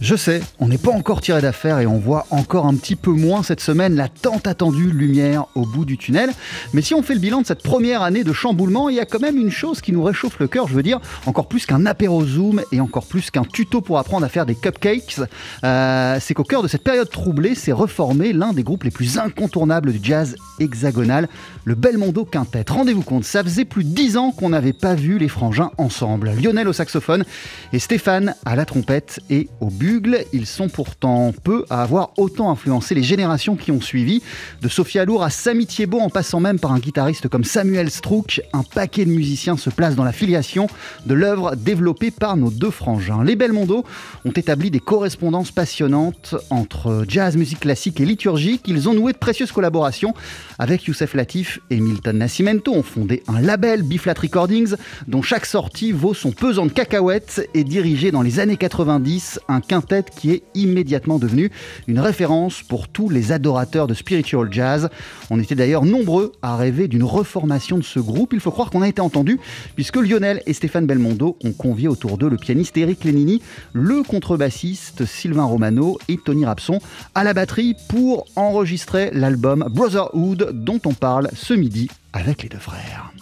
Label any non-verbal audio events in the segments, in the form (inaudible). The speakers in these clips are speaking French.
je sais, on n'est pas encore tiré d'affaire et on voit encore un petit peu moins cette semaine la tant attendue lumière au bout du tunnel. Mais si on fait le bilan de cette première année de chamboulement, il y a quand même une chose qui nous réchauffe le cœur, je veux dire, encore plus qu'un apéro zoom et encore plus qu'un tuto pour apprendre à faire des cupcakes. Euh, c'est qu'au cœur de cette période troublée s'est reformé l'un des groupes les plus incontournables du jazz hexagonal, le Belmondo Quintet. Rendez-vous compte, ça faisait plus de dix ans qu'on n'avait pas vu les frangins ensemble. Lionel au saxophone et Stéphane à la trompette et au ils sont pourtant peu à avoir autant influencé les générations qui ont suivi. De Sophia Lour à Samy Thiebaud, en passant même par un guitariste comme Samuel Strouk, un paquet de musiciens se place dans la filiation de l'œuvre développée par nos deux frangins. Les Belmondo ont établi des correspondances passionnantes entre jazz, musique classique et liturgique. Ils ont noué de précieuses collaborations avec Youssef Latif et Milton Nascimento. Ont fondé un label, Biflat Recordings, dont chaque sortie vaut son pesant de cacahuètes et dirigé dans les années 90 un tête qui est immédiatement devenu une référence pour tous les adorateurs de spiritual jazz. On était d'ailleurs nombreux à rêver d'une reformation de ce groupe. Il faut croire qu'on a été entendu puisque Lionel et Stéphane Belmondo ont convié autour d'eux le pianiste Eric Lenini, le contrebassiste Sylvain Romano et Tony Rapson à la batterie pour enregistrer l'album Brotherhood dont on parle ce midi avec les deux frères.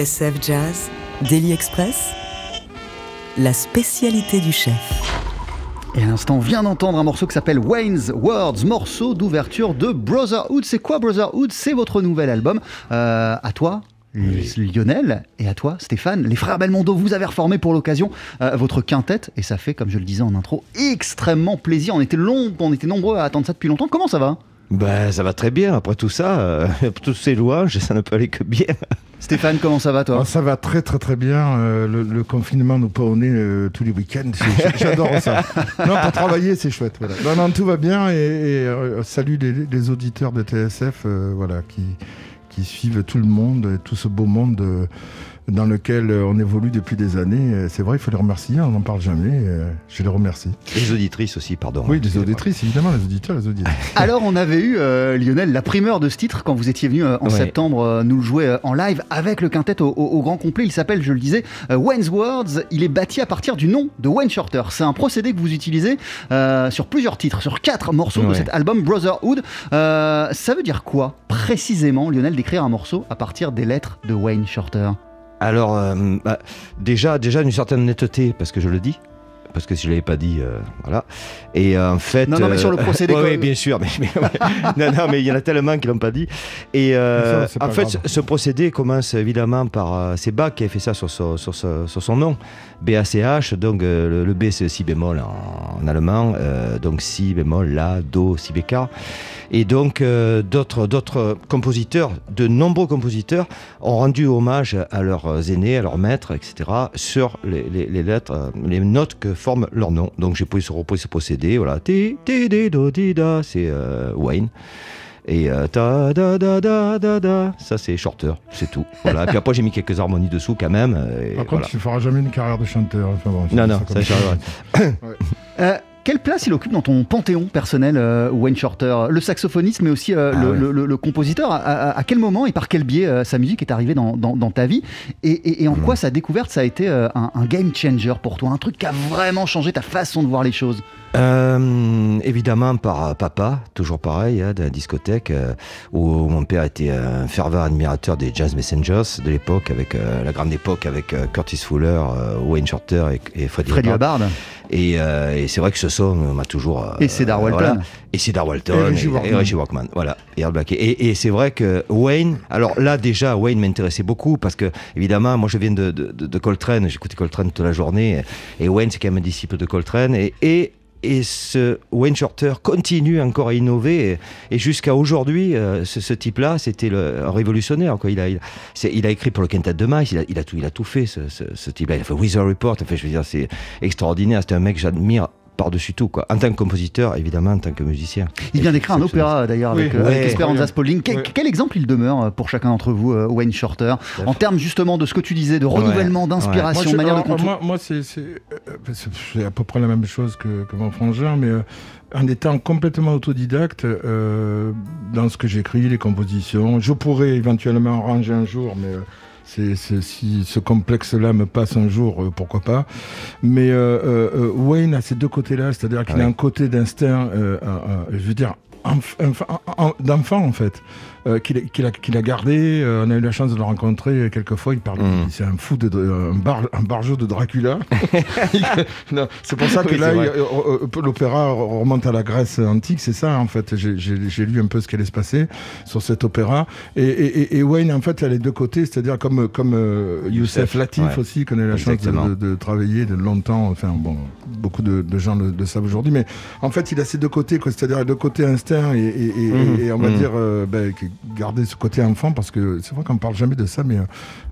TSF Jazz, Daily Express, la spécialité du chef. Et à l'instant, on vient d'entendre un morceau qui s'appelle Wayne's Words, morceau d'ouverture de Brotherhood. C'est quoi Brotherhood? C'est votre nouvel album. Euh, à toi Lionel et à toi Stéphane, les frères Belmondo, vous avez reformé pour l'occasion euh, votre quintette et ça fait, comme je le disais en intro, extrêmement plaisir. On était long, on était nombreux à attendre ça depuis longtemps. Comment ça va? Ben, ça va très bien. Après tout ça, euh, (laughs) tous ces louanges, ça ne peut aller que bien. (laughs) Stéphane, comment ça va toi? Ah, ça va très très très bien. Euh, le, le confinement nous pas au nez euh, tous les week-ends. J'adore ça. (laughs) Non, pour travailler, c'est chouette. Voilà. Non, non, tout va bien. Et, et, euh, salut les, les auditeurs de TSF euh, voilà, qui, qui suivent tout le monde, et tout ce beau monde euh, dans lequel euh, on évolue depuis des années. Euh, C'est vrai, il faut les remercier. On n'en parle jamais. euh, Je les remercie. Les auditrices aussi, pardon. Oui, les Excusez-moi. auditrices, évidemment, les auditeurs, les auditrices. (laughs) Alors, on avait eu, euh, Lionel, la primeur de ce titre quand vous étiez venu euh, en Ouais. septembre euh, nous le jouer euh, en live avec le quintet au, au- au grand complet. Il s'appelle, je le disais, euh, Wayne's Words. Il est bâti à partir du nom de Wayne Shorter. C'est un procédé que vous utilisez euh, sur plusieurs titres, sur quatre morceaux de cet album Brotherhood. Euh, ça veut dire quoi, précisément, Lionel, d'écrire un morceau à partir des lettres de Wayne Shorter? Alors, euh, bah, déjà, déjà une certaine netteté, parce que je le dis. Parce que si je ne l'avais pas dit, euh, voilà. Et euh, en fait. Non, non, mais sur le procédé, Oui, quoi. bien sûr. Mais, non, non, mais il y en a tellement qui l'ont pas dit. Et euh, Ça, en fait, grave. ce, procédé commence évidemment par. euh, c'est Bach qui a fait ça sur, son- sur, ce- sur son nom. BACH, donc euh, le, le B c'est si bémol en, en allemand, euh, donc si bémol, la, do, si bécard. Et donc euh, d'autres d'autres compositeurs, de nombreux compositeurs, ont rendu hommage à leurs aînés, à leurs maîtres, etc. sur les, les- les lettres, euh, les notes que forment leur nom. Donc j'ai pris ce, procédé, voilà, ti, ti, di, do, di, da, c'est euh, Wayne. Et euh, ta da da da da da, ça c'est Shorter, c'est tout. Voilà. Et puis après j'ai mis quelques harmonies dessous quand même. et Par voilà. contre, tu ne feras jamais une carrière de chanteur. Enfin, bon, Non, non, ça ça, ça. (coughs) Euh, quelle place il occupe dans ton panthéon personnel, euh, Wayne Shorter? Le saxophoniste, mais aussi euh, Ah le, ouais. le- le- le compositeur. À, à- à quel moment et par quel biais euh, sa musique est arrivée dans, dans- dans ta vie? Et, et- et en Hmm. quoi sa découverte, ça a été un, un game changer pour toi? Un truc qui a vraiment changé ta façon de voir les choses? Euh, évidemment par papa, toujours pareil, hein, de la discothèque, euh, où mon père était un fervent admirateur des Jazz Messengers de l'époque, avec euh, la grande époque avec euh, Curtis Fuller, euh, Wayne Shorter et, et Freddie, Freddie Hubbard. Et, euh, et c'est vrai que ce son m'a toujours... et Cedar Walton. voilà. Et Cedar Walton. Et Reggie Workman. Reggie Workman, voilà. Et. Et, et c'est vrai que Wayne, alors là déjà, Wayne m'intéressait beaucoup parce que, évidemment, moi je viens de, de, de- de Coltrane, j'écoutais Coltrane toute la journée. Et Wayne, c'est quand même un disciple de Coltrane. Et, et, ce Wayne Shorter continue encore à innover. Et, jusqu'à aujourd'hui, euh, ce, type-là, c'était un révolutionnaire. Quoi. Il, a, il, c'est- a écrit pour le quintet de Mice, il a, tout, il a tout fait, ce, type-là. Il a fait Weather Report. Enfin, je veux dire, c'est extraordinaire. C'était un mec que j'admire par-dessus tout, quoi. En tant que compositeur, évidemment, en tant que musicien. Il vient d'écrire un opéra d'ailleurs avec, Oui. euh, avec. Esperanza Spalding. Quel, Ouais. quel exemple il demeure euh, pour chacun d'entre vous, euh, Wayne Shorter, en termes justement de ce que tu disais, de renouvellement, d'inspiration, manière de alors, moi, moi, c'est euh, à peu près la même chose que, que mon frangin, mais euh, en étant complètement autodidacte euh, dans ce que j'écris, les compositions, je pourrais éventuellement arranger un jour, mais euh, si ce complexe-là me passe un jour, euh, pourquoi pas. Mais euh, euh, Wayne a ces deux côtés-là, c'est-à-dire qu'il a un côté d'instinct, euh, euh, euh, je veux dire, d'enfant en fait. euh, qu'il a, gardé. Euh, on a eu la chance de le rencontrer euh, quelques fois. Il parle, Mm. c'est un fou de, de- un, bar, un barjot de Dracula. (laughs) (laughs) C'est pour ça que Oui, là, l'opéra remonte à la Grèce antique. C'est ça, en fait. J'ai- lu un peu ce qui allait se passer sur cet opéra. Et, et- et- et Wayne, en fait, il a les deux côtés, c'est-à-dire comme, comme euh, Youssef Latif ouais. aussi, qu'on a eu la chance de, Exactement. de- de travailler de longtemps. Enfin, bon, beaucoup de, gens le, le savent aujourd'hui. Mais en fait, il a ces deux côtés, c'est-à-dire le côté instinct et, et- et- Mhm. et on va Mhm. dire euh, ben, garder ce côté enfant parce que c'est vrai qu'on parle jamais de ça, mais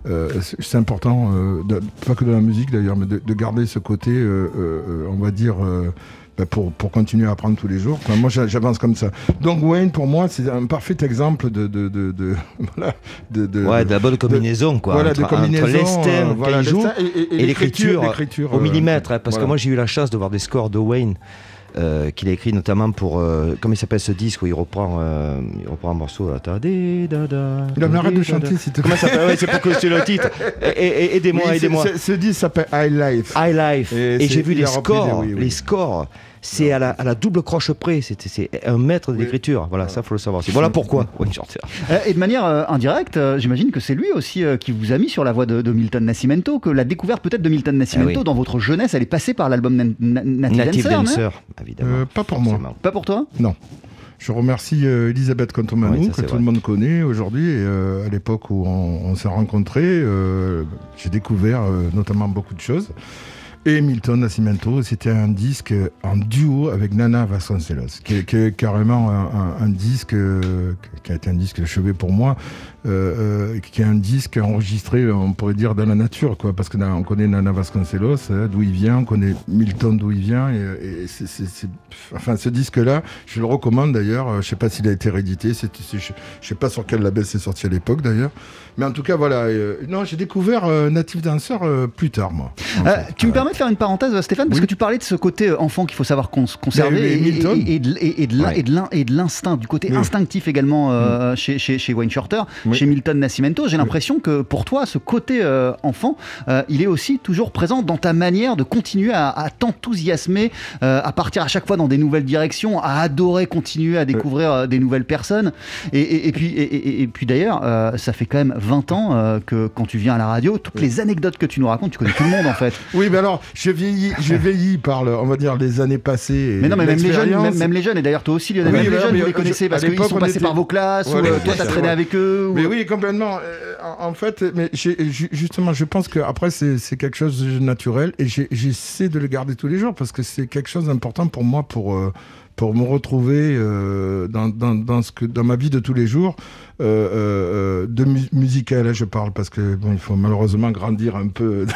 euh, c'est c'est important, euh, de- pas que dans la musique d'ailleurs, mais de, de garder ce côté, euh, euh, on va dire. euh, ben, pour, pour continuer à apprendre tous les jours. Moi, j'a- j'avance comme ça. Donc, Wayne, pour moi, c'est un parfait exemple de. de, de, de- (laughs) de, de- Ouais, de- de la bonne combinaison, quoi. voilà, entre, de combinaison, entre l'instinct euh, voilà, qu'il joue l'instinct et, et- et et l'écriture au euh, millimètre. hein, parce voilà. que moi, j'ai eu la chance de voir des scores de Wayne euh, qu'il a écrit notamment pour. euh, comment il s'appelle ce disque où il reprend, euh, il reprend un morceau là. arrête de chanter, s'il te Comment plaît. ça s'appelle? Ouais, C'est pour que te le titre. Et- (laughs) et- et- Aidez-moi, c'est- aidez-moi. c'est- Ce disque s'appelle High Life. High Life. Et Et, c'est- j'ai vu il des- oui. Les scores. C'est à la, à la double croche près. C'est un maître Oui. d'écriture. Voilà, ça faut le savoir aussi. Voilà pourquoi. (laughs) Euh, Et de manière euh, indirecte, euh, j'imagine que c'est lui aussi euh, qui vous a mis sur la voie de, de Milton Nascimento, que la découverte peut-être de Milton Nascimento Ah oui. dans votre jeunesse, elle est passée par l'album Na- Na- Native, Native Dancer, non Dancer, évidemment. Euh, pas pour moi. Pas pour toi? Non. Je remercie euh, Elisabeth Cantomanou, Oui, que tout vrai. le monde connaît aujourd'hui. Et, euh, à l'époque où on, on s'est rencontrés, euh, j'ai découvert euh, notamment beaucoup de choses. Et Milton Nascimento, c'était un disque en duo avec Nana Vasconcelos, qui est, carrément un, disque euh, un disque de chevet pour moi, euh, euh, qui est un disque enregistré, on pourrait dire, dans la nature, quoi, parce que là, on connaît Nana Vasconcelos, hein, d'où il vient, on connaît Milton d'où il vient, et, et c'est- c'est- c'est- enfin, ce disque-là, je le recommande d'ailleurs, euh, je sais pas s'il a été réédité, c'est- je, sais pas sur quel label c'est sorti à l'époque d'ailleurs, mais en tout cas, voilà, euh, non, j'ai découvert euh, Native Dancer plus tard, moi. fait. tu me permets de faire une parenthèse, Stéphane, parce que tu parlais de ce côté enfant qu'il faut savoir cons- conserver et, Milton et- et de- et- et de l'in- Ouais. et de l'in- et de l'instinct, du côté Oui. instinctif également chez, chez, chez Wayne Shorter, Oui. Chez Milton Nascimento. J'ai l'impression que pour toi, ce côté euh, enfant, euh, il est aussi toujours présent dans ta manière de continuer à, à t'enthousiasmer, euh, à partir à chaque fois dans des nouvelles directions, à adorer continuer à découvrir des nouvelles personnes. Et, et- et puis, et, puis d'ailleurs, ça fait quand même 20 ans que quand tu viens à la radio, toutes les anecdotes que tu nous racontes, tu connais tout le monde en fait. Oui, mais alors, je vieillis, je vieillis par, le, on va dire, les années passées. Mais non, mais même les jeunes, même, même les jeunes, et d'ailleurs toi aussi Lionel, Oui, même les jeunes, vous les connaissez parce qu'ils sont on passés était- par vos classes, ou Voilà, euh, toi t'as traîné avec eux. ou- Mais oui, complètement. Euh, en, fait, mais justement, je pense que après c'est quelque chose de naturel et j'essaie de le garder tous les jours parce que c'est quelque chose d'important pour moi pour euh, pour me retrouver euh, dans, dans, dans ce que dans ma vie de tous les jours euh, euh, euh, de mu musical là je parle parce que bon il faut malheureusement grandir un peu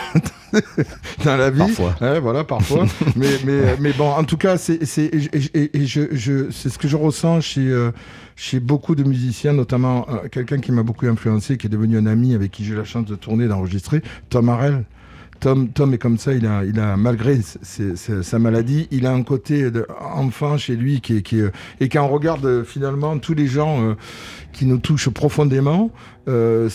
(laughs) dans la vie Parfois. Ouais, voilà parfois (laughs) mais mais mais bon en tout cas c'est je, je ce que je ressens chez chez beaucoup de musiciens, notamment euh, quelqu'un qui m'a beaucoup influencé, qui est devenu un ami avec qui j'ai eu la chance de tourner, d'enregistrer, Tom Harrell. Tom, Tom est comme ça, il a, il a malgré sa maladie, il a un côté enfant chez lui qui est, qui et quand on regarde finalement tous les gens euh, qui nous touchent profondément, euh,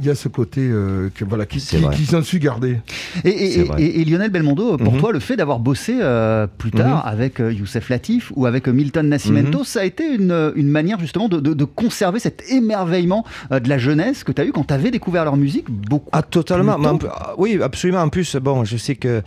il y a ce côté euh, que voilà qui, qui, vrai. qu'ils ont su garder. Et, Lionel Belmondo, pour Mhm. toi, le fait d'avoir bossé euh, plus tard avec euh, Youssef Latif ou avec Milton Nascimento, Mhm. ça a été une, une manière justement de, de- de conserver cet émerveillement euh, de la jeunesse que tu as eu quand tu avais découvert leur musique beaucoup. Ah, totalement. plus Mais en tôt. plus- ah, oui, absolument. En plus, bon, je sais que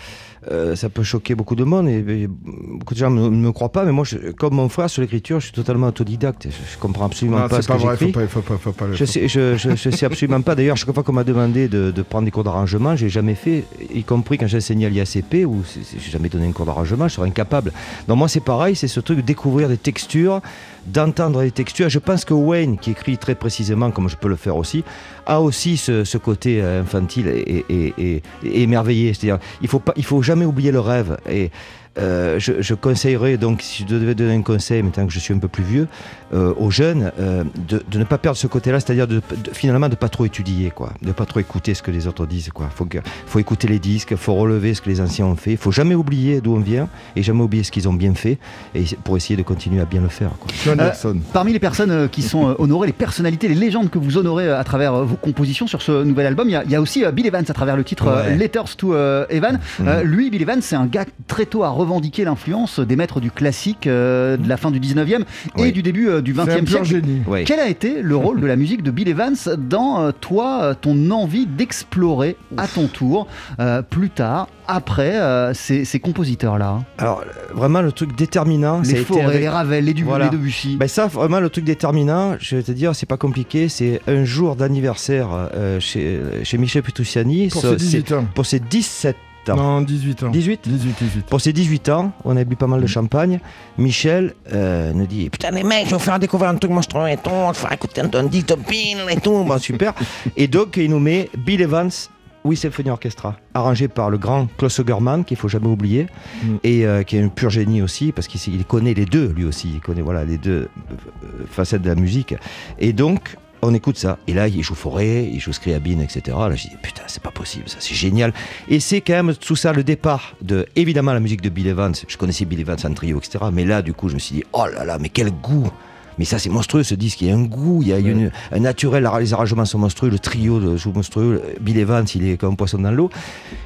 euh, ça peut choquer beaucoup de monde et, et beaucoup de gens ne me, me croient pas, mais moi, je- comme mon frère sur l'écriture, je suis totalement autodidacte. Je, je comprends absolument Non, pas c'est ce pas que j'écris. pas, faut pas, faut pas le- Je sais, je, je, sais absolument pas. D'ailleurs, chaque fois qu'on m'a demandé de, de prendre des cours d'arrangement, j'ai jamais fait, y compris quand j'enseignais à l'IACP, où j'ai jamais donné un cours d'arrangement, je serais incapable. Donc moi, c'est pareil, c'est ce truc de découvrir des textures, d'entendre les textures. Je pense que Wayne, qui écrit très précisément, comme je peux le faire aussi, a aussi ce, côté euh, infantile et, émerveillé. C'est-à-dire, il faut pas, il faut jamais oublier le rêve. Et euh, je, je conseillerais donc, si je devais donner un conseil, maintenant que je suis un peu plus vieux, euh, aux jeunes, euh, de, de ne pas perdre ce côté-là, c'est-à-dire de, de- finalement de pas trop étudier, quoi, de pas trop écouter ce que les autres disent, quoi. Faut que, faut écouter les disques, faut relever ce que les anciens ont fait, faut jamais oublier d'où on vient et jamais oublier ce qu'ils ont bien fait, et pour essayer de continuer à bien le faire. Quoi. Euh. Parmi les personnes qui sont honorées, les personnalités, les légendes que vous honorez à travers vos compositions sur ce nouvel album, il y a- il y, a aussi Bill Evans à travers le titre Ouais. Letters to Evan. Euh, Mhm. lui, Bill Evans, c'est un gars très tôt à revendiquer l'influence des maîtres du classique euh, de la fin du 19e et Oui. du début euh, du C'est un 20e pur siècle. génie. Quel a été le (laughs) rôle de la musique de Bill Evans dans euh, toi, ton envie d'explorer à ton tour, plus tard, après euh, ces, ces compositeurs-là? Alors vraiment le truc déterminant, Les été Forêt, avec- les Ravel, les, Du- Voilà. les Debussy. Ben ça, vraiment, le truc déterminant, je vais te dire, c'est pas compliqué. C'est un jour d'anniversaire euh, chez, chez Michel Petrucciani. Pour ses 18 ans. pour ses 17 ans. Non, 18 ans. 18 18, 18. Pour ses 18 ans, on a bu pas mal de champagne. Michel euh, nous dit Putain, les mecs, je vais vous faire découvrir un truc monstrueux et tout, je vais faire écouter un ton disque de et tout. Bon, super. (laughs) et donc, il nous met Bill Evans. Oui, Symphony Orchestra, arrangé par le grand Klaus Ogerman, qu'il faut jamais oublier, Mm. et euh, qui est un pur génie aussi, parce qu'il il connaît les deux, lui aussi, il connaît voilà, les deux euh, facettes de la musique. Et donc, on écoute ça. Et là, il joue Forêt, il joue Scriabine, etc. Là, je dis, putain, c'est pas possible, ça, c'est génial. Et c'est quand même tout ça le départ de, évidemment, la musique de Bill Evans. Je connaissais Bill Evans en trio, etc. Mais là, du coup, je me suis dit, oh là là, mais quel goût mais ça, c'est monstrueux ce disque. Il y a un goût, il y a une, un naturel. Les arrangements sont monstrueux, le trio joue monstrueux. Bill Evans, il est comme un poisson dans l'eau.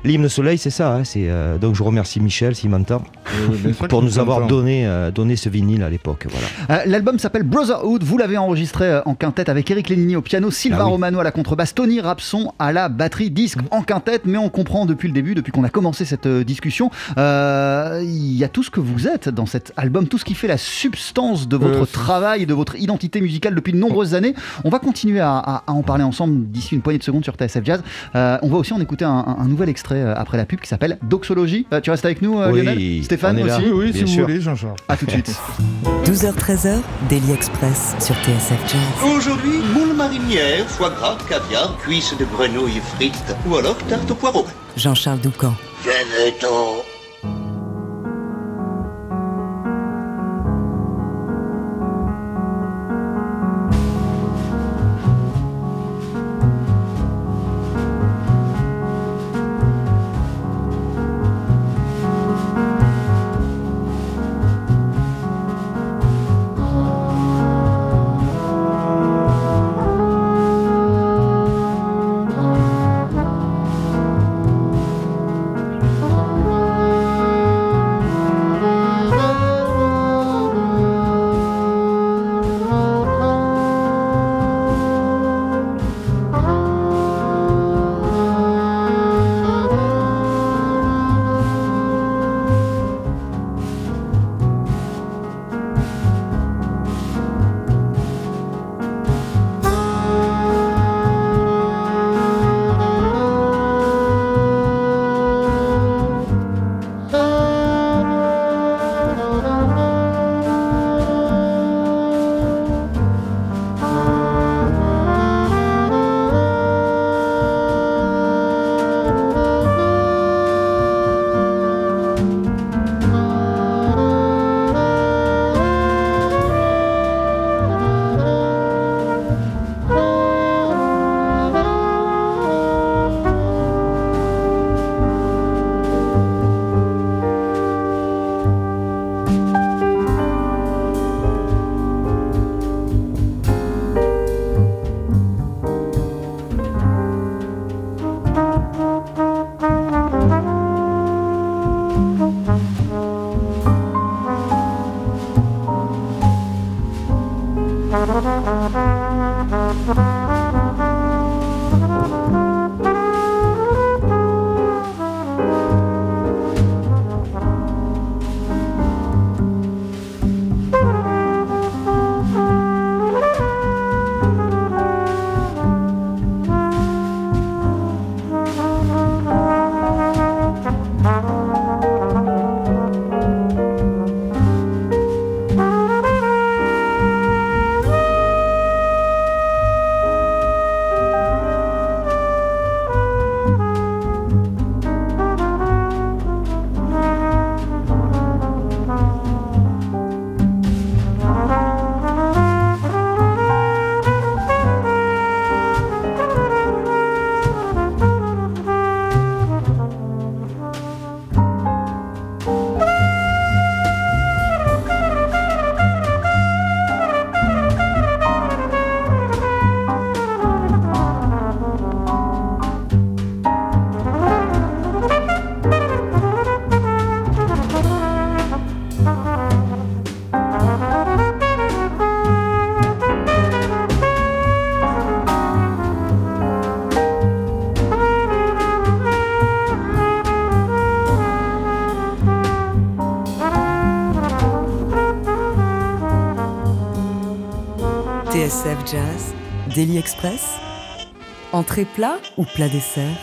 L'hymne Soleil, c'est ça. Hein, c'est, euh, donc je remercie Michel, s'il m'entend, (laughs) pour nous avoir donné, euh, donné ce vinyle à l'époque. Voilà. Euh, l'album s'appelle Brotherhood. Vous l'avez enregistré en quintette avec Eric Lénini au piano, Sylvain Ah oui. Romano à la contrebasse, Tony Rapson à la batterie. Disque en quintette, mais on comprend depuis le début, depuis qu'on a commencé cette euh, discussion, euh, il y a tout ce que vous êtes dans cet album, tout ce qui fait la substance de votre Euh, travail, de votre identité musicale depuis de nombreuses années. On va continuer à, à- à en parler ensemble d'ici une poignée de secondes sur TSF Jazz. Euh, on va aussi en écouter un, un- un nouvel extrait euh, après la pub qui s'appelle Doxologie. Euh, tu restes avec nous, euh, Oui, Lionel Stéphane aussi Oui, oui, Bien si vous sûr. voulez, Jean-Charles. À tout de suite. (laughs) 12h-13h, Daily Express sur TSF Jazz. Aujourd'hui, moule marinière, foie gras, caviar, cuisses de grenouille frites ou alors tarte au poireau. Jean-Charles Doucan. Venez-t'en. Entrée plat ou plat dessert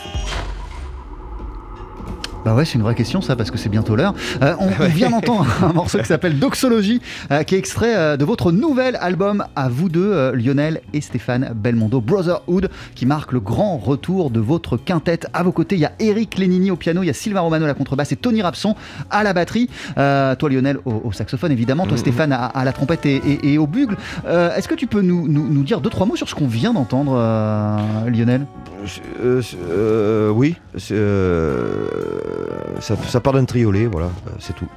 Bah ouais, c'est une vraie question ça, parce que c'est bientôt l'heure. Euh, on, on vient d'entendre (laughs) un morceau qui s'appelle Doxologie, euh, qui est extrait euh, de votre nouvel album à vous deux, Lionel et Stéphane Belmondo, Brotherhood, qui marque le grand retour de votre quintette. À vos côtés, il y a Eric Lénini au piano, il y a Sylvain Romano à la contrebasse et Tony Rapson à la batterie. Toi Lionel au, au saxophone évidemment, toi Stéphane à, à la trompette et, et- et au bugle. Est-ce que tu peux nous, nous- nous dire deux trois mots sur ce qu'on vient d'entendre, Lionel? Oui, euh, ça, ça part d'un triolet, voilà, euh, c'est tout.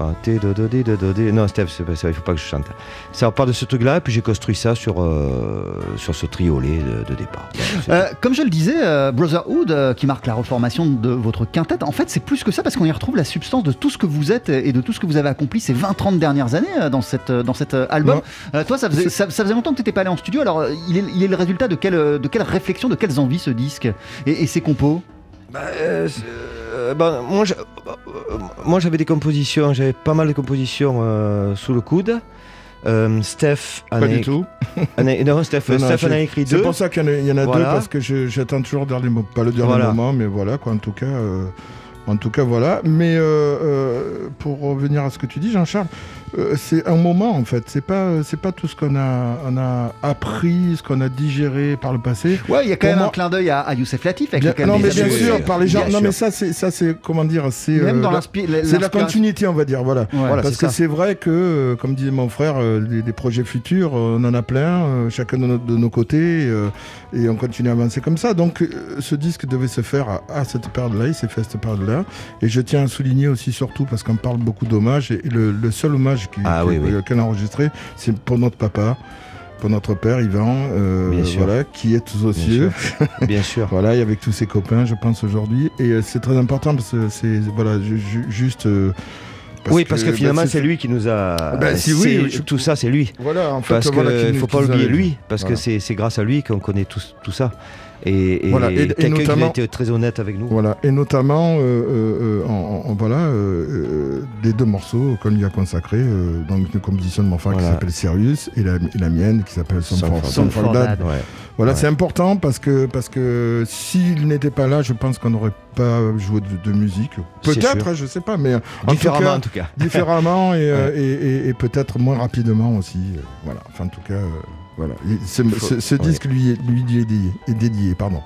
Ah, té, do, do, dé, do, do, dé. Non, Steph, il faut pas que je chante. Ça part de ce truc-là, et puis j'ai construit ça sur, euh, sur ce triolet de, de départ. Euh, comme je le disais, euh, Brotherhood, euh, qui marque la reformation de votre quintette, en fait, c'est plus que ça parce qu'on y retrouve la substance de tout ce que vous êtes et de tout ce que vous avez accompli ces 20-30 dernières années euh, dans, cette, euh, dans cet euh, album. Euh, toi, ça faisait, ça, ça faisait longtemps que tu n'étais pas allé en studio, alors euh, il est, il est le résultat de quelle, euh, de quelle réflexion, de quelles envies ce disque et, et ses compos? Bah, euh, c'est- ben, moi, euh, moi, j'avais des compositions, j'avais pas mal de compositions euh, sous le coude. Steph en Pas a du écrit- tout. (laughs) en a- non, Steph, Non, non, Steph en a écrit C'est deux. pour ça qu'il y en a, Voilà. deux parce que j'attends toujours le dernier pas le dernier Voilà. moment, mais voilà quoi. En tout cas, en tout cas voilà. Mais pour revenir à ce que tu dis, Jean-Charles, euh, c'est un moment en fait. C'est pas, euh, c'est pas tout ce qu'on a, on a appris, ce qu'on a digéré par le passé. Ouais, il y a quand Pour même moi- un clin d'œil à, à Youssef Latif avec Bien- non, mais bien sûr, par les gens. Bien Non, sûr. mais ça, c'est, ça, c'est comment dire, c'est Même euh, dans la- c'est la continuité, on va dire. Voilà. Ouais. Voilà, Parce que c'est vrai que, comme disait mon frère, des, des projets futurs, on en a plein, chacun de, nos- de nos côtés, et on continue à avancer comme ça. Donc, ce disque devait se faire à, à cette période-là, il s'est fait à cette période-là. Et je tiens à souligner aussi, surtout, parce qu'on parle beaucoup d'hommages, et le, le seul hommage qui- Ah qui- oui, oui. euh, qu'elle a enregistré, c'est pour notre papa, pour notre père, Yvan, euh, sûr. voilà, qui est aux Bien cieux. Bien sûr. (laughs) Voilà, et avec tous ses copains, je pense aujourd'hui. Et euh, c'est très important parce que c'est voilà, ju- ju- juste. euh, oui, parce que finalement, c'est lui qui nous a. Bah, si, oui, je- Tout ça, c'est lui. Voilà, en fait, Parce voilà, qu'il ne faut pas oublier lui, parce Voilà. que c'est grâce à lui qu'on connaît tout, tout ça. Et, et, Voilà, et- et quelqu'un qui notamment- a été très honnête avec nous. Voilà, et notamment, euh, euh, euh, en, en- voilà, euh, des deux morceaux qu'on lui a consacrés, donc une composition de mon frère qui s'appelle Sirius et la, mienne qui s'appelle Dad. Dad. Ouais. Voilà, Ouais. c'est important parce que, parce que s'il n'était pas là, je pense qu'on n'aurait pas joué de, de musique. Peut-être, je sais pas, mais en tout Différemment, cas, en tout cas. (laughs) différemment et, euh, et, et- et peut-être moins rapidement aussi. euh, voilà. Enfin, en tout cas, euh, voilà. Ce, ouais. disque lui est, lui est dédié, est dédié, pardon.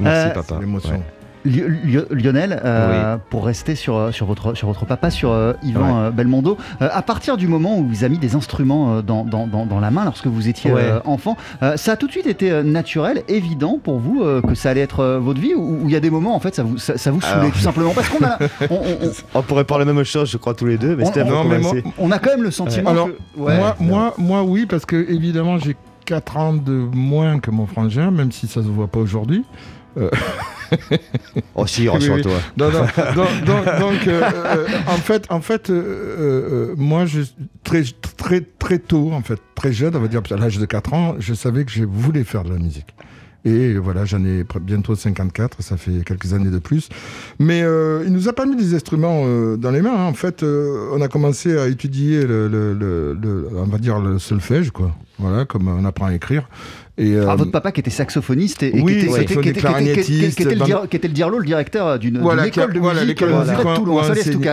Merci, Euh, papa. L'émotion. Lionel, euh, pour rester sur, euh, sur, votre, sur votre papa, sur euh, Yvan Ouais. euh, Belmondo, euh, à partir du moment où vous avez mis des instruments euh, dans, dans, dans, dans la main lorsque vous étiez Ouais. euh, enfant, euh, ça a tout de suite été euh, naturel, évident pour vous euh, que ça allait être euh, votre vie ou il y a des moments en fait ça vous, ça, ça vous saoulait Alors. tout simplement Parce qu'on a, (laughs) on, on- On pourrait parler la même chose, je crois, tous les deux, mais On- Steph on- a quand même le sentiment que. ouais. moi, moi, moi, oui, parce que évidemment, j'ai 4 ans de moins que mon frangin, même si ça se voit pas aujourd'hui. (laughs) Oh si, Oui, rassure oui. toi Non, non, donc, donc- donc, euh, euh, en fait, en fait euh, euh, euh, moi, je, très, très, très tôt, en fait, très jeune, on va dire à l'âge de 4 ans, je savais que je voulais faire de la musique. Et voilà, j'en ai bientôt 54, ça fait quelques années de plus. Mais euh, il nous a pas mis des instruments euh, dans les mains. hein. En fait, euh, on a commencé à étudier, le, le- le- le- on va dire, le solfège, quoi. Voilà, comme on apprend à écrire. Et, Ah, euh, votre papa qui était saxophoniste et, et oui, qui, était, qui, était, qui le était le dirlo, le directeur d'une Voilà, école de voilà, musique l'école de euh, musique près de Toulon,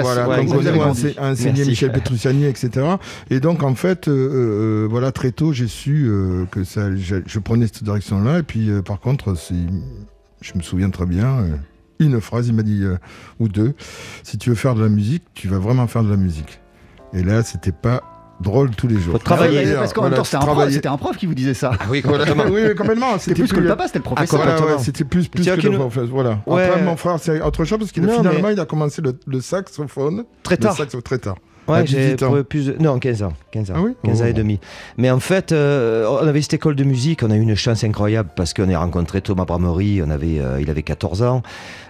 voilà, ense- enseigné Merci. Michel Petrucciani, etc. Et donc, en fait, euh, voilà, très tôt, j'ai su euh, que ça, je, je prenais cette direction-là. Et puis, euh, par contre, je me souviens très bien, euh, une phrase, il m'a dit, euh, ou deux, si tu veux faire de la musique, tu vas vraiment faire de la musique. Et là, c'était pas drôle tous les jours. Faut travailler. Ah ouais, parce qu'en même temps, c'était un, prof- travailler. c'était un prof qui vous disait ça. Ah oui, Voilà, complètement. (laughs) oui, oui, complètement. C'était plus que le papa, c'était le professeur. Voilà, complètement. ouais, c'était plus, plus que le professeur, Voilà. Ouais. Après, mon frère, c'est autre chose parce qu'il a- finalement, mais- il a commencé le, le saxophone. Très Le tard. saxo très tard. Ouais, j'ai 18 ans. pour plus de- Non, 15 ans. 15 ans. Ah oui 15 ans et Oh. demi. Mais en fait, euh, on avait cette école de musique, on a eu une chance incroyable parce qu'on a rencontré Thomas Bramery, on avait, euh, il avait 14 ans.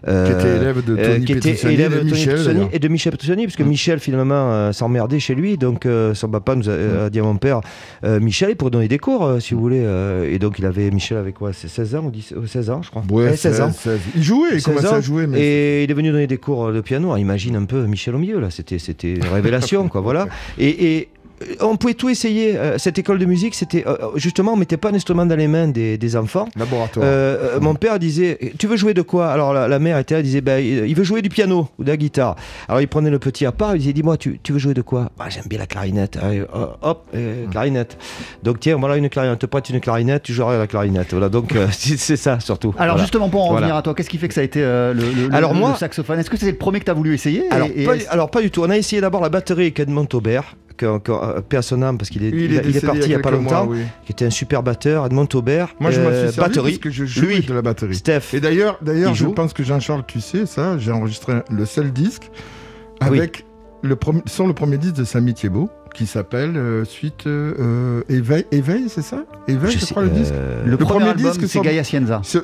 Euh, Qui était élève de euh, Tony qui était élève de de Tony Michel, d'ailleurs. et de Michel Petrucciani, parce que Mm. Michel finalement euh, s'emmerdait chez lui, donc son papa nous a, a dit à mon père, Michel, il pourrait donner des cours si vous voulez. euh, et donc il avait, Michel avait quoi C'est 16 ans ou 10 euh, 16 ans, je crois. Ouais, Ouais, 16 ans. 16. Il jouait, il 16 commençait ans, à jouer. Mais Et il est venu donner des cours de piano. Alors, imagine un peu Michel au milieu, là. C'était, c'était une (laughs) révélation, quoi. Voilà. Et, et on pouvait tout essayer. Euh, cette école de musique, c'était euh, justement, on mettait pas un instrument dans les mains des, des enfants. Laboratoire. Euh, euh, mon père disait Tu veux jouer de quoi? Alors la, la mère était là, elle disait ben, Il veut jouer du piano ou de la guitare. Alors il prenait le petit à part, il disait Dis-moi, tu, tu veux jouer de quoi? Bah, J'aime bien la clarinette. Allez, euh, hop, euh, clarinette. Donc tiens, voilà une clarinette. Te prête une clarinette, tu joueras à la clarinette. Voilà, donc euh, (laughs) c'est ça surtout. Alors Voilà. justement, pour en Voilà. revenir à toi, qu'est-ce qui fait que ça a été euh, le, le- Alors le moi- saxophone? Est-ce que c'est le premier que tu as voulu essayer? Alors, Et- et pas, alors pas du tout. On a essayé d'abord la batterie avec Edmond Aubert, que, que, euh, paix à son âme, parce qu'il est, Oui, il, a- il est décédé parti il y a pas mois, longtemps, oui. qui était un super batteur, Edmond Aubert. Moi, je Euh, batterie. parce que je Lui, de la batterie. Steph. Et d'ailleurs, d'ailleurs, Il je joue. pense que Jean-Charles, tu sais ça, j'ai enregistré le seul disque Oui. avec le premier, sur le premier disque de Samy Thiebaud, qui s'appelle euh, suite euh, Éveil, Éveil, c'est ça? Éveil, je, sais- crois le disque. euh, le, le premier, premier album, disque c'est Gaia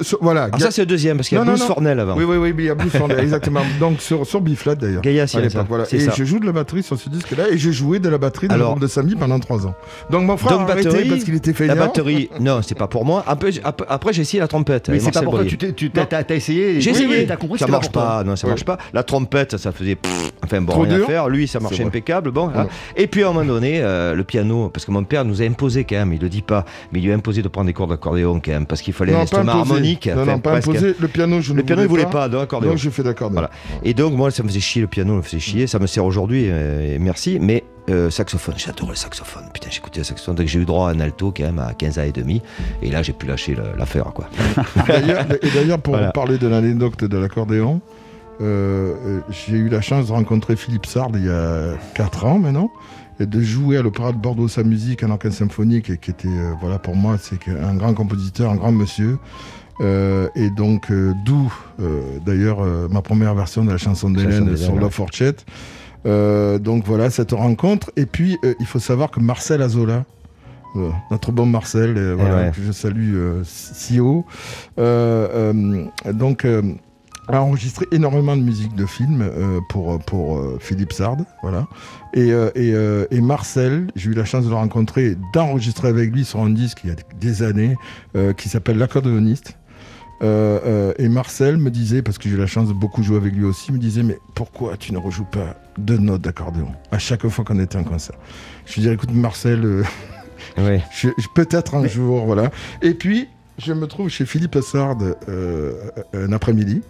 sur- voilà. Ah, ça, c'est le deuxième, parce qu'il y a Non, Bruce non. Fornel avant. oui, oui, oui, mais il y a Bruce Fornel, (laughs) exactement. Donc sur, sur Biflat d'ailleurs. Gaia voilà. c'est Et ça. je joue de la batterie sur ce disque-là et j'ai joué de la batterie dans le Alors- groupe de Samy pendant trois ans. Donc mon frère Donc, a arrêté batterie, parce qu'il était. La batterie, (laughs) non, c'est pas pour moi. Après, j'ai- après, après, j'ai essayé la trompette. Mais c'est pas pour toi, tu t'as essayé. J'ai essayé. t'as compris ça marche pas, non, ça marche pas. La trompette, ça, faisait. enfin bon, rien à faire. Lui, ça marchait impeccable. Bon. hein. Et puis à un moment donné, euh, le piano, parce que mon père nous a imposé quand même, il le dit pas, mais il lui a imposé de prendre des cours d'accordéon quand même, parce qu'il fallait un Non, instrument imposé. harmonique. Non, enfin, non, pas presque. imposé. Le piano, je ne Le piano, il voulais voulait pas, de l'accordéon. Donc j'ai fait d'accord. Voilà. Et donc, moi, ça me faisait chier le piano, me faisait chier. Ça me sert aujourd'hui, euh, merci. Mais euh, saxophone, j'adore le saxophone. Putain, j'écoutais le saxophone. Donc, j'ai eu droit à un alto quand même à 15 ans et demi. Et là, j'ai pu lâcher l'affaire, quoi. (laughs) D'ailleurs- et d'ailleurs, pour Voilà. parler de l'anecdote de l'accordéon, euh, j'ai eu la chance de rencontrer Philippe Sard il y a 4 ans maintenant, et de jouer à l'Opéra de Bordeaux sa musique, un orchestre symphonique, et qui était, euh, voilà, pour moi, c'est un grand compositeur, un grand monsieur. Euh, et donc, euh, d'où euh, d'ailleurs ma première version de la chanson d'Hélène sur ouais. Love for Chet. Euh, donc voilà, cette rencontre. Et puis, il faut savoir que Marcel Azola, euh, notre bon Marcel, euh, voilà, ouais. que je salue euh, si haut, donc, a enregistré énormément de musique de film euh, pour, pour euh, Philippe Sard. Voilà. Et, euh, et, euh, et Marcel, j'ai eu la chance de le rencontrer, d'enregistrer avec lui sur un disque il y a des années, euh, qui s'appelle L'accordéoniste. Euh, euh, et Marcel me disait, parce que j'ai eu la chance de beaucoup jouer avec lui aussi, me disait Mais pourquoi tu ne rejoues pas deux notes d'accordéon à chaque fois qu'on était en concert? Je lui disais Écoute, Marcel, euh, Oui. (laughs) peut-être un jour, voilà. Et puis, je me trouve chez Philippe Assard euh, un après-midi.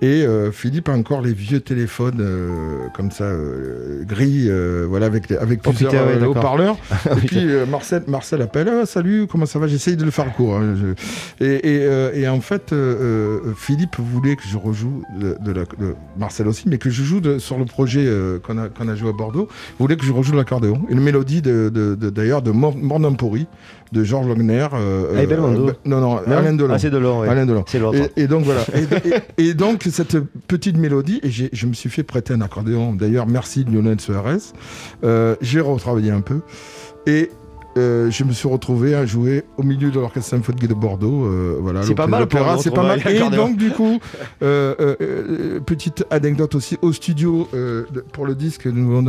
Et euh, Philippe a encore les vieux téléphones euh, comme ça, euh, gris, euh, voilà, avec, avec Oh, plusieurs ouais, euh, haut-parleurs. et (laughs) Oui, puis euh, Marcel, Marcel appelle Ah, Salut, comment ça va? J'essaye de le faire court. hein, je- Et, et, euh, et en fait, Philippe voulait que je rejoue de, de la, de- Marcel aussi, mais que je joue de- sur le projet euh, qu'on a, qu'on a joué à Bordeaux. voulait que je rejoue de l'accordéon. Une mélodie de, de- de- d'ailleurs de Mor- Mornampori de Georges Logner. Euh, Ah, euh, non, non, Non Alain Delon. Ah, c'est Delon, ouais. Alain Delon. Et, et donc voilà. Et, et- et donc cette petite mélodie, et je me suis fait prêter un accordéon. D'ailleurs, merci Lionel Suarez. Euh, j'ai retravaillé un peu. Et euh, je me suis retrouvé à jouer au milieu de l'orchestre symphonique de Bordeaux. euh, voilà, C'est pas l'opéra- mal c'est pas mal. (laughs) Et donc du coup, euh, euh, euh, petite anecdote aussi au studio euh, pour le disque nous,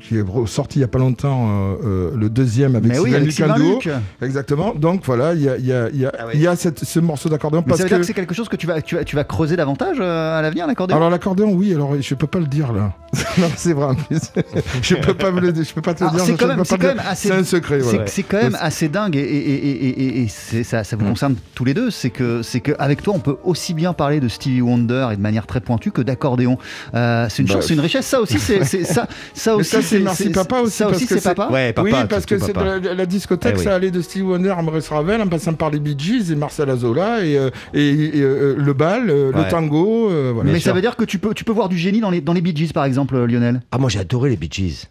qui est sorti il y a pas longtemps, euh, euh, le deuxième avec oui, Sylvain Luc. Luc. Exactement. Donc voilà, il y a, y a- y a- Ah ouais. y a cette- ce morceau d'accordéon parce ça veut que dire que c'est quelque chose que tu vas, tu vas, tu vas creuser davantage euh, à l'avenir, l'accordéon? Alors l'accordéon, oui. Alors je peux pas le dire là. (laughs) non, c'est vrai. (laughs) je peux pas me le, je peux pas te le Alors, dire. c'est quand quand même assez- C'est un secret. C'est c'est quand même assez dingue et, et- et- et- et- et c'est- ça, ça vous Mm. concerne tous les deux. C'est que c'est que avec toi, on peut aussi bien parler de Stevie Wonder et de manière très pointue que d'accordéon. Euh, c'est une Bah, chance, c'est une richesse. Ça aussi, c'est ça, ça aussi, c'est Merci Papa aussi, Ça parce aussi, que c'est papa. Ouais, papa. oui, parce que c'est la, la discothèque, Eh oui. ça allait de Steve Wonder à Maurice Ravel, en passant par les Bee Gees et Marcel Azola et, euh, et, et, euh, le bal, Ouais. le tango. euh, voilà. Mais sûr. ça veut dire que tu peux, tu peux voir du génie dans les, dans les Bee Gees, par exemple, Lionel. Ah, moi, j'ai adoré les Bee Gees.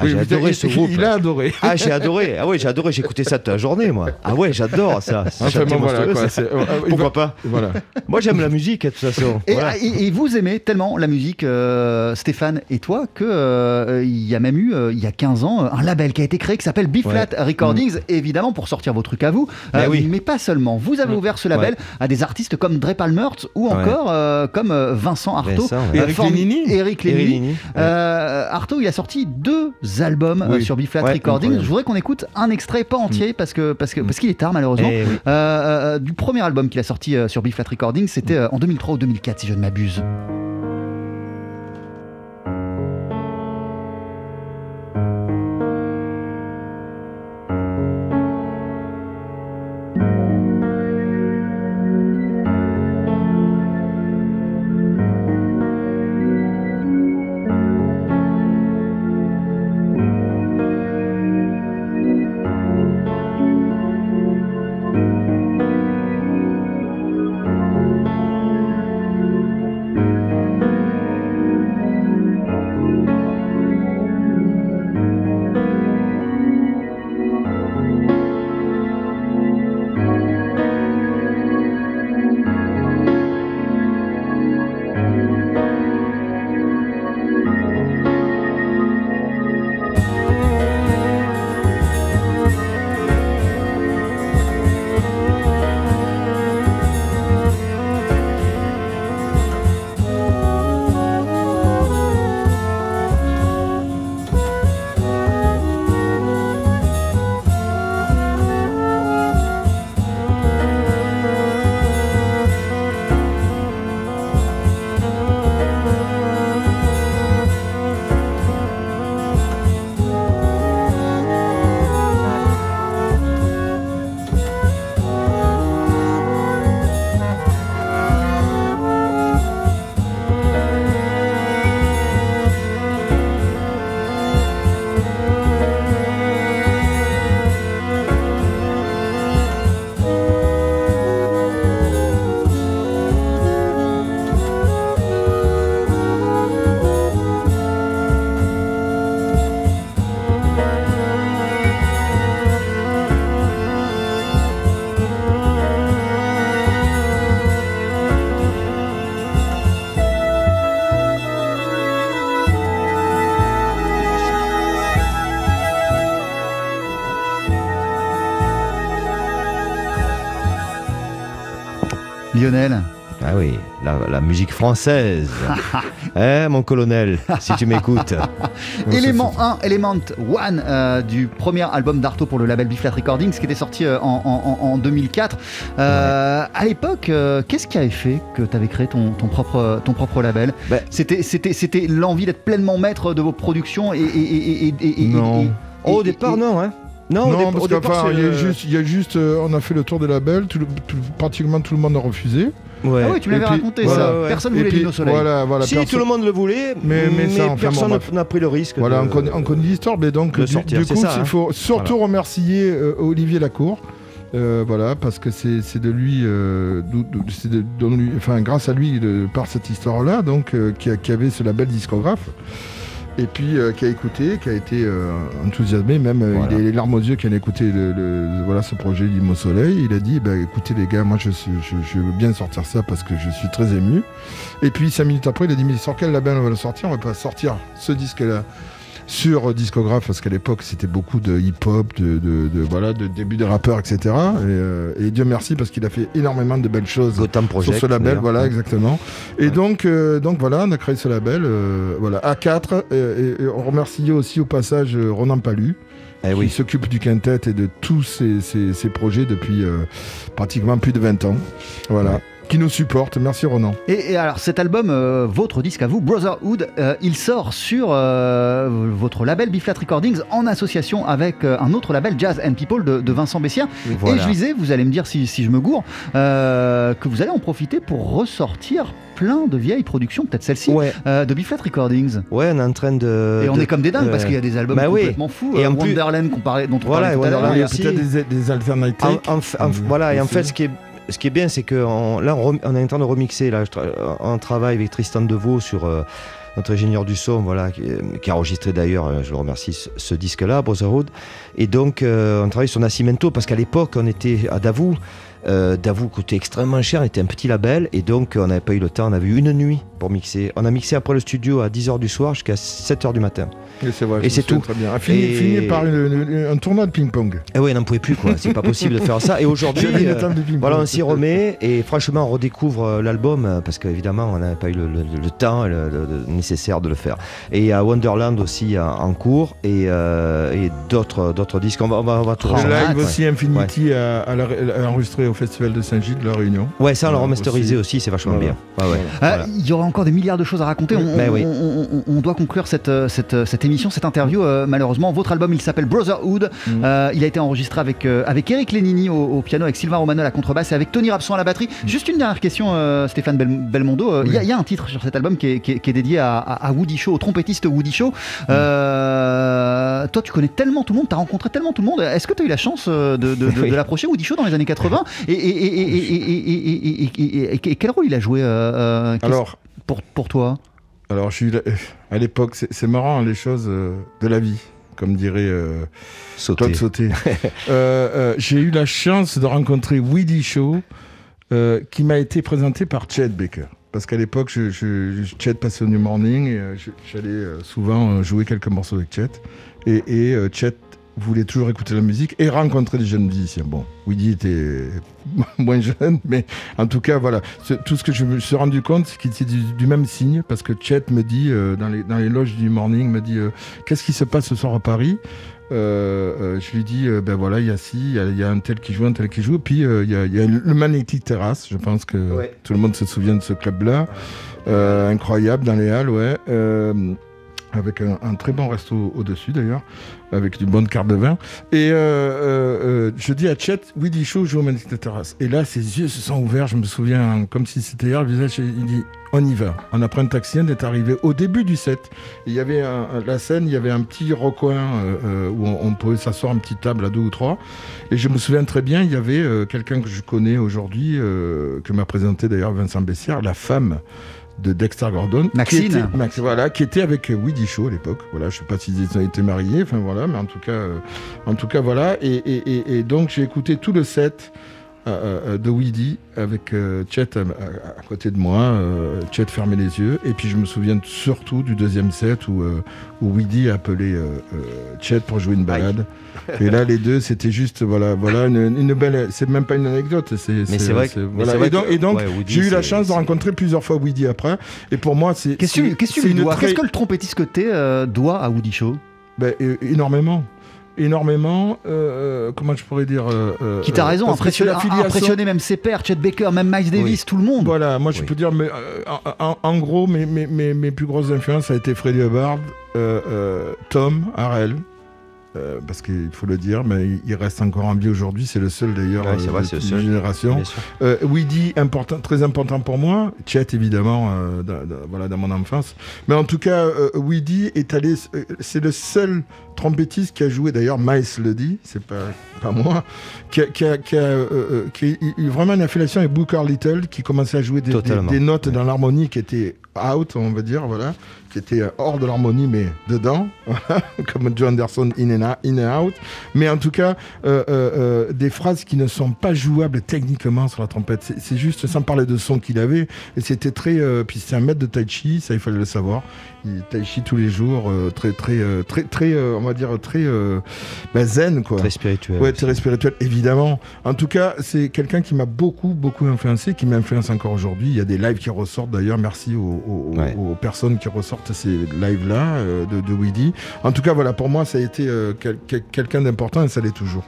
Ah, Oui, j'ai adoré il- ce groupe. Il a adoré. Ah, j'ai adoré. Ah ouais, j'ai adoré. J'ai écouté ça toute la journée, moi. Ah ouais, j'adore ça. C'est Enfin, bon, voilà, monstrueux, quoi, ça. euh, euh, Pourquoi pas Voilà. Moi, j'aime la musique, de toute façon. Et, Voilà. et- et vous aimez tellement la musique, euh, Stéphane et toi, que euh, il y a même eu, euh, il y a 15 ans, euh, un label qui a été créé qui s'appelle B-Flat Recordings, évidemment pour sortir vos trucs à vous. Euh, oui. Mais pas seulement. Vous avez Mm. ouvert ce label à des artistes comme Dre Palmertz ou Ouais. encore euh, comme euh, Vincent Artaud. Vincent, ouais. Euh, Eric Lénini. Eric ouais. Euh, Artaud, il a sorti deux albums euh, sur B-Flat Ouais, Recordings. incroyable. Je voudrais qu'on écoute un extrait, pas entier, parce que parce que parce qu'il est tard malheureusement. Eh oui. Euh, euh, du premier album qu'il a sorti sur B-Flat Recordings, c'était euh, en 2003 ou 2004 si je ne m'abuse. Lionel Ah oui, la, la musique française. hein, (laughs) mon colonel, si tu m'écoutes. (laughs) Élément 1, Element 1 euh, du premier album d'Arto pour le label B-Flat Recordings qui était sorti euh, en, en- en 2004. Euh, À l'époque, euh, qu'est-ce qui avait fait que tu avais créé ton, ton propre, ton propre label? Ben- C'était c'était- c'était l'envie d'être pleinement maître de vos productions et. et- et- et- Non. au départ, non, hein. Non, Non, parce qu'enfin, il y a juste, il y a juste euh, on a fait le tour des labels, tout le- tout- pratiquement tout le monde a refusé. Ouais. Ah oui, tu m'avais raconté voilà, ça. ouais. Personne Et voulait puis, Lino Soleil. Voilà, voilà. si, tout le monde le voulait, Mais- mais, mais ça, enfin, personne n'a pris le risque. Voilà, de... on connaît, on connaît l'histoire, mais donc du, sortir, du c'est coup, ça, il hein. faut surtout remercier euh, Olivier Lacour. euh, voilà, parce que c'est de lui, euh, de- dont lui- enfin grâce à lui, de, par cette histoire-là, donc euh, qui, qui avait ce label discographe, et puis euh, qui a écouté, qui a été euh, enthousiasmé, même euh, Voilà. il a les larmes aux yeux qu'il a écouté le, le- voilà ce projet Limo Soleil. Il a dit, bah, écoutez les gars, moi je, je, je veux bien sortir ça parce que je suis très ému. Et puis cinq minutes après, il a dit, mais sur quel label on va le sortir? On va pas sortir ce disque-là sur discographe parce qu'à l'époque c'était beaucoup de hip-hop, de, de- de- voilà, de début des rappeurs, etc. Et, euh, et Dieu merci parce qu'il a fait énormément de belles choses Project. sur ce label, voilà, exactement. Et Ouais. donc, euh, donc voilà, on a créé ce label, euh, voilà, A4. Et, on remercie aussi au passage euh, Ronan Palu, Eh qui oui. s'occupe du quintet et de tous ces, ces- ces projets depuis euh, pratiquement plus de 20 ans. Voilà. Ouais. Qui nous supporte. Merci Ronan. Et, et alors cet album, euh, votre disque à vous, Brotherhood, euh, il sort sur euh, votre label B-Flat Recordings en association avec euh, un autre label, Jazz and People de, de Vincent Bessière. Voilà. Et je disais, vous allez me dire si, si je me gourre, euh, que vous allez en profiter pour ressortir plein de vieilles productions, peut-être celle-ci, Ouais, euh, de B-Flat Recordings. ouais, on est en train de. et on de- est comme des dingues parce qu'il y a des albums bah oui. complètement fous. Et euh, en plus- Wonderland qu'on parlait- dont on Voilà, parlait tout à l'heure. Wonderland, il y a peut-être des, des alternatives. En, en f- en f- voilà, et en fait, ce qui est, ce qui est bien, c'est que on- là, on, est en train de remixer. Là, on travaille avec Tristan Deveau sur euh, notre ingénieur du son, voilà, qui, qui a enregistré d'ailleurs, euh, je le remercie, ce, disque-là, Brotherhood. Et donc, euh, on travaille sur Nascimento parce qu'à l'époque, on était à Davou. Euh, Davou coûtait extrêmement cher, on était un petit label et donc on n'avait pas eu le temps, on avait eu une nuit pour mixer. On a mixé après le studio à 10h du soir jusqu'à 7h du matin. Et c'est vrai, Et tout. Très bien. Fini, Et- fini par une- une- un tournoi de ping-pong. Et oui, on n'en pouvait plus quoi, c'est pas possible de faire ça. Et aujourd'hui, (laughs) euh, table de ping-pong. Voilà, on s'y remet et franchement, on redécouvre euh, l'album euh, parce qu'évidemment, on n'avait pas eu le, le- le temps et le- le- le nécessaire de le faire. Et il y a Wonderland aussi en, en cours et, euh, et d'autres d'autres disques. On va, on va, on va tout Le live ouais. aussi Infinity a, a la- a enregistré au festival de Saint-Gilles de la Réunion. Ouais, ça, on l'a Ouais, remasterisé aussi. aussi, c'est vachement Voilà. bien. Ouais, ouais. Euh. Il y aura encore des milliards de choses à raconter. On, doit conclure cette, émission, cette interview. Malheureusement, votre album, il s'appelle Brotherhood. Mm. Il a été enregistré avec, avec Eric Lénini au, piano, avec Sylvain Romano à la contrebasse et avec Tony Rapson à la batterie. Juste une dernière question, Stéphane Bel Belmondo. Il y, a un titre sur cet album qui est, dédié à, Woody Shaw, au trompettiste Woody Shaw. Toi, tu connais tellement tout le monde, tu as rencontré tellement tout le monde. Est-ce que tu as eu la chance de, l'approcher, Woody Shaw, dans les années 80 et, quel rôle il a joué Alors, pour, pour toi alors je suis là- à l'époque, c'est marrant les choses euh, de la vie, comme dirait euh, Sauter. Sauté. (laughs) Euh, euh, J'ai eu la chance de rencontrer Weedy Shaw, euh, qui m'a été présenté par Chet Baker. Parce qu'à l'époque, je, je, Chet passait au New Morning et euh, j'allais euh, souvent euh, jouer quelques morceaux avec Chet. Et, et euh, Chet voulait toujours écouter la musique et rencontrer des jeunes musiciens. Bon, Weedy était (laughs) moins jeune, mais en tout cas, voilà. Tout ce que je me suis rendu compte, c'est qu'il était du, du même signe, parce que Chet me dit, euh, dans, les, dans les loges du Morning, me dit, euh, qu'est-ce qui se passe ce soir à Paris? Euh, euh, je lui dis, euh, ben voilà, il y a ci, il y a- il y, a un tel qui joue, un tel qui joue. Puis il y, a, il y a le Magnetic Terrace, je pense que Ouais. tout le monde se souvient de ce club-là. Incroyable dans les halles, ouais. Avec un, très bon resto au-dessus d'ailleurs, avec une bonne carte de vin. Et euh, euh, euh, je dis à Chet, Willy Shaw joue au Magnetic Terrace. Et là, ses yeux se sont ouverts, je me souviens, comme si c'était hier, le visage, il dit, on y va. On a pris un taxi, on est arrivé au début du set. Il y avait la scène, il y avait un petit recoin où on, pouvait s'asseoir, une petite table à deux ou trois. Et je me souviens très bien, il y avait quelqu'un que je connais aujourd'hui, que m'a présenté d'ailleurs Vincent Bessière, la femme de Dexter Gordon. Maxine. Qui était, Max, voilà, qui était avec Woody Shaw à l'époque. Voilà, je sais pas s'ils ont été mariés, enfin voilà, mais en tout cas, euh, en tout cas voilà. Et, et- et- et donc j'ai écouté tout le set de Weedy avec euh, Chet à, à- à côté de moi. euh, Chet fermait les yeux. Et puis je me souviens surtout du deuxième set où, euh, où Weedy a appelé euh, euh, Chet pour jouer une balade. (laughs) Et là, les deux, c'était juste, voilà, voilà une, une belle. C'est même pas une anecdote. C'est, Mais c'est vrai que- voilà. c'est vrai Et donc, et donc, ouais, Woody, j'ai eu la c'est- chance de c'est- rencontrer plusieurs fois Weedy après. Et pour moi, c'est. Qu'est-ce tu- qu'est-ce que très- le trompettiste que t'es euh, doit à Woody Shaw ben, énormément. Énormément. euh, comment je pourrais dire euh, euh, Qui t'a raison, impressionné, la filiation- impressionné même ses pairs, Chet Baker, même Miles Davis, tout le monde. Voilà, moi je Oui. peux dire, mais, euh, en, gros, mes, mes, mes, mes plus grosses influences, ça a été Freddie Hubbard, euh, euh, Tom, Harrell, euh, parce qu'il faut le dire, mais il- reste encore en vie aujourd'hui, c'est le seul d'ailleurs Ouais, c'est euh, vrai, de c'est le toute seul. une génération. Bien sûr. Euh, Weedy, important, très important pour moi. Chet, évidemment, euh, dans, dans- voilà, dans mon enfance. Mais en tout cas, euh, Weedy est allé. euh, c'est le seul trompettiste qui a joué, d'ailleurs, Miles le dit, c'est pas, pas moi, qui a, qui a- qui a, euh, qui a eu vraiment une affiliation avec Booker Little, qui commençait à jouer des, des- Totalement. des notes dans l'harmonie qui étaient out, on va dire, voilà, qui étaient hors de l'harmonie, mais dedans, (laughs) comme Joe Anderson in and, out, in and out. Mais en tout cas, euh, euh, des phrases qui ne sont pas jouables techniquement sur la trompette. C'est- C'est juste, sans parler de son qu'il avait, et c'était très. euh, puis c'est un maître de tai chi, ça il fallait le savoir. Il tai chi tous les jours, euh, très, très, euh, très, très, euh, on va dire très euh, bah, zen quoi. Très spirituel. Ouais, très spirituel, évidemment. En tout cas, c'est quelqu'un qui m'a beaucoup, beaucoup influencé, qui m'influence encore aujourd'hui. Il y a des lives qui ressortent d'ailleurs. Merci aux, aux- Ouais. aux personnes qui ressortent ces lives-là euh, de, de Weedy. En tout cas, voilà, pour moi, ça a été euh, quel- quel- quelqu'un d'important et ça l'est toujours.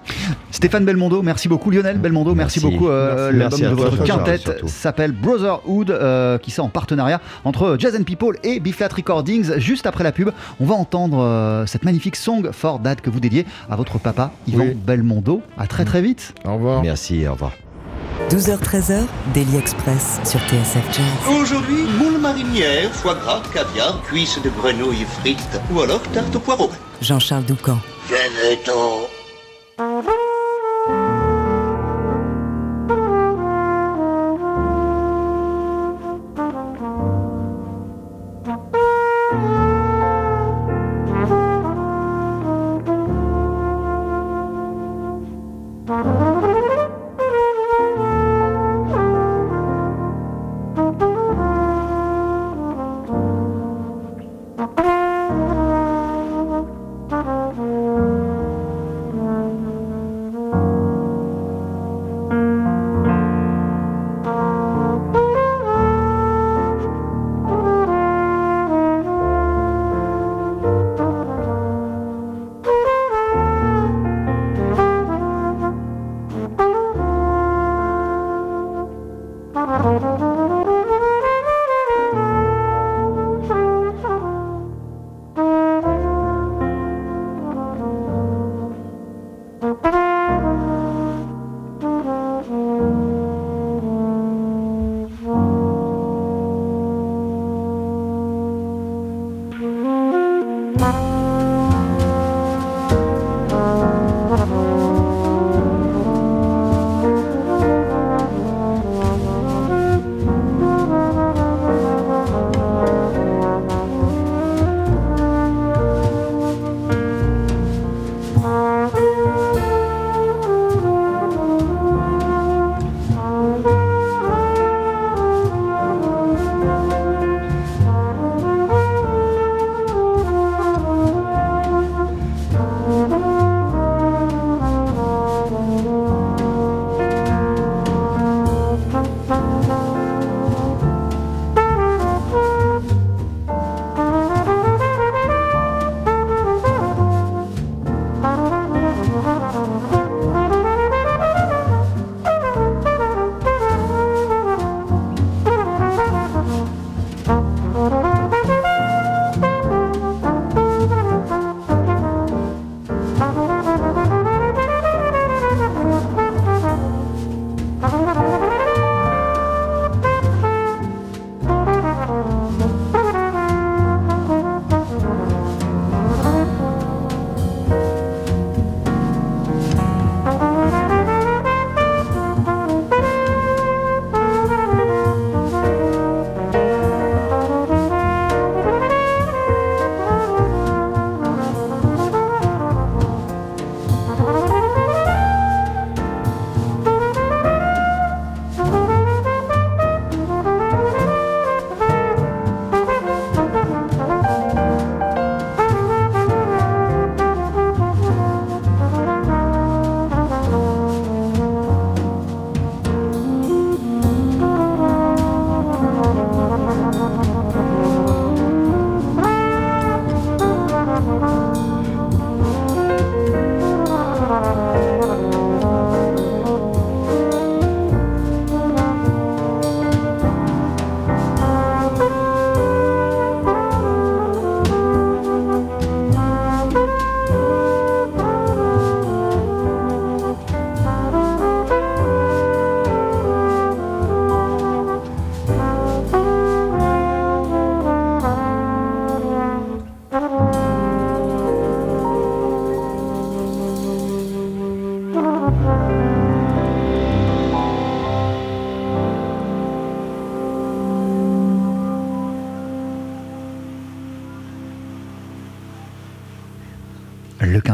Stéphane Belmondo, merci beaucoup. Lionel Belmondo, merci, Merci. beaucoup. Euh. L'album de votre quintette s'appelle Brotherhood, euh, qui sort en partenariat entre Jazz and People et Biflat Recordings. Juste après la pub, on va entendre euh, cette magnifique song for Dad que vous dédiez à votre papa, Yvan Oui. Belmondo. À très très vite. Au revoir. Merci, au revoir. 12h-13h, Daily Express sur TSF Jazz. Aujourd'hui, moule marinière, foie gras, caviar, cuisses de grenouille frites ou alors tarte au poireau. Jean-Charles Doucan. Venez-t'en.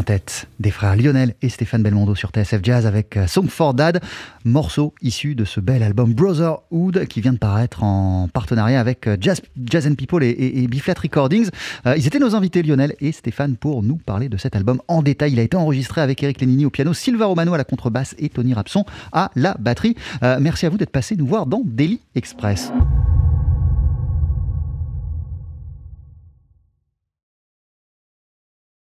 Le quintet des frères Lionel et Stéphane Belmondo sur TSF Jazz avec euh, Song for Dad, morceau issu de ce bel album Brotherhood qui vient de paraître en partenariat avec euh, Jazz, and People et, et, Biflat Recordings. Euh, ils étaient nos invités Lionel et Stéphane pour nous parler de cet album en détail. Il a été enregistré avec Eric Lenini au piano, Silva Romano à la contrebasse et Tony Rapson à la batterie. merci à vous d'être passé nous voir dans Daily Express.